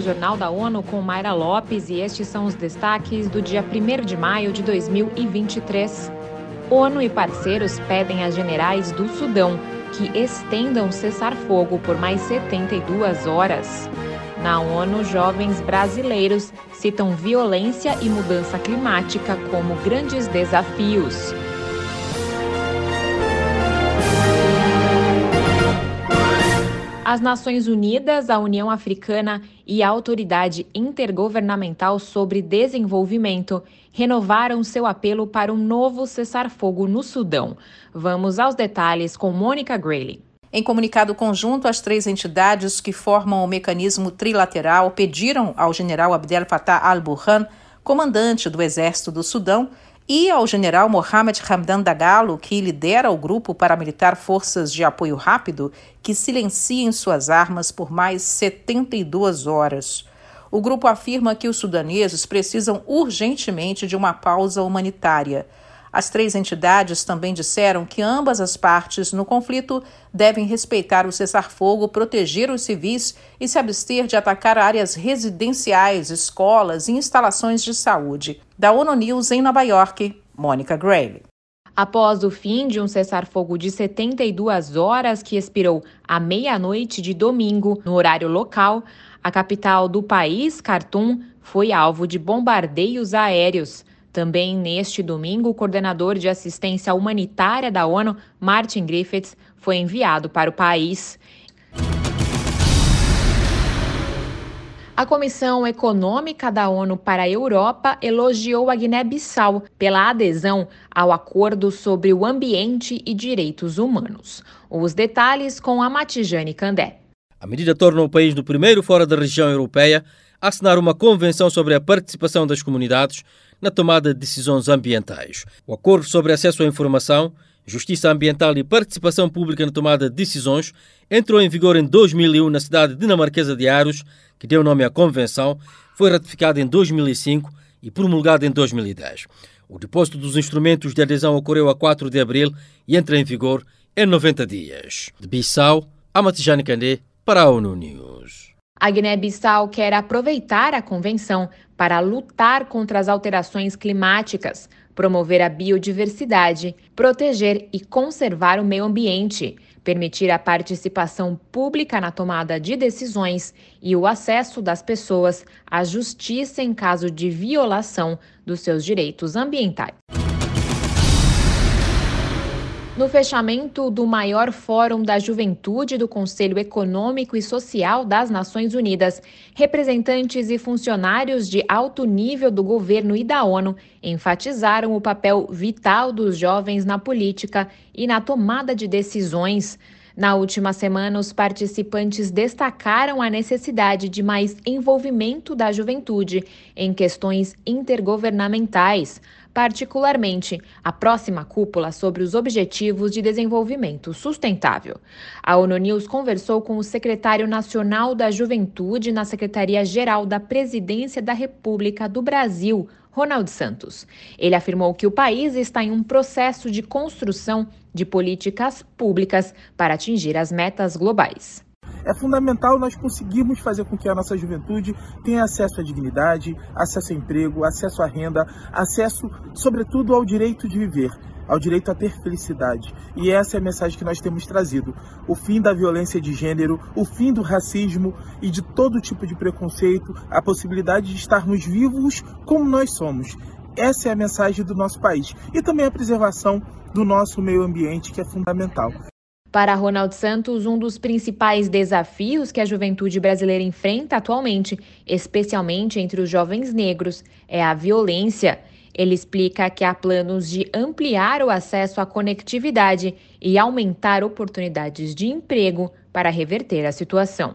Jornal da ONU com Mayra Lopes e estes são os destaques do dia 1 de maio de 2023. ONU e parceiros pedem a generais do Sudão que estendam cessar-fogo por mais 72 horas. Na ONU, jovens brasileiros citam violência e mudança climática como grandes desafios. As Nações Unidas, a União Africana e a Autoridade Intergovernamental sobre Desenvolvimento renovaram seu apelo para um novo cessar-fogo no Sudão. Vamos aos detalhes com Mônica Grayley. Em comunicado conjunto, as três entidades que formam o mecanismo trilateral pediram ao general Abdel Fattah al-Burhan, comandante do Exército do Sudão, e ao general Mohamed Hamdan Dagalo, que lidera o grupo paramilitar Forças de Apoio Rápido, que silenciem suas armas por mais 72 horas. O grupo afirma que os sudaneses precisam urgentemente de uma pausa humanitária. As três entidades também disseram que ambas as partes no conflito devem respeitar o cessar-fogo, proteger os civis e se abster de atacar áreas residenciais, escolas e instalações de saúde. Da ONU News em Nova York, Mônica Gray. Após o fim de um cessar-fogo de 72 horas que expirou à meia-noite de domingo, no horário local, a capital do país, Khartoum, foi alvo de bombardeios aéreos. Também neste domingo, o coordenador de assistência humanitária da ONU, Martin Griffiths, foi enviado para o país. A Comissão Econômica da ONU para a Europa elogiou a Guiné-Bissau pela adesão ao Acordo sobre o Ambiente e Direitos Humanos. Os detalhes com a Matijane Candé. A medida torna o país no primeiro fora da região europeia assinar uma convenção sobre a participação das comunidades na tomada de decisões ambientais. O acordo sobre acesso à informação, justiça ambiental e participação pública na tomada de decisões entrou em vigor em 2001 na cidade dinamarquesa de Aarhus, que deu nome à convenção, foi ratificado em 2005 e promulgado em 2010. O depósito dos instrumentos de adesão ocorreu a 4 de abril e entra em vigor em 90 dias. De Bissau, Amatijane Kandé, para a ONU News. A Guiné-Bissau quer aproveitar a convenção para lutar contra as alterações climáticas, promover a biodiversidade, proteger e conservar o meio ambiente, permitir a participação pública na tomada de decisões e o acesso das pessoas à justiça em caso de violação dos seus direitos ambientais. No fechamento do maior Fórum da Juventude do Conselho Econômico e Social das Nações Unidas, representantes e funcionários de alto nível do governo e da ONU enfatizaram o papel vital dos jovens na política e na tomada de decisões. Na última semana, os participantes destacaram a necessidade de mais envolvimento da juventude em questões intergovernamentais, particularmente a próxima cúpula sobre os Objetivos de Desenvolvimento Sustentável. A ONU News conversou com o secretário nacional da Juventude na Secretaria-Geral da Presidência da República do Brasil, Ronald Santos. Ele afirmou que o país está em um processo de construção de políticas públicas para atingir as metas globais. É fundamental nós conseguirmos fazer com que a nossa juventude tenha acesso à dignidade, acesso a emprego, acesso à renda, acesso, sobretudo, ao direito de viver ao direito a ter felicidade. E essa é a mensagem que nós temos trazido: o fim da violência de gênero, o fim do racismo e de todo tipo de preconceito, a possibilidade de estarmos vivos como nós somos. Essa é a mensagem do nosso país e também a preservação do nosso meio ambiente, que é fundamental. Para Ronald Santos, um dos principais desafios que a juventude brasileira enfrenta atualmente, especialmente entre os jovens negros, é a violência. Ele explica que há planos de ampliar o acesso à conectividade e aumentar oportunidades de emprego para reverter a situação.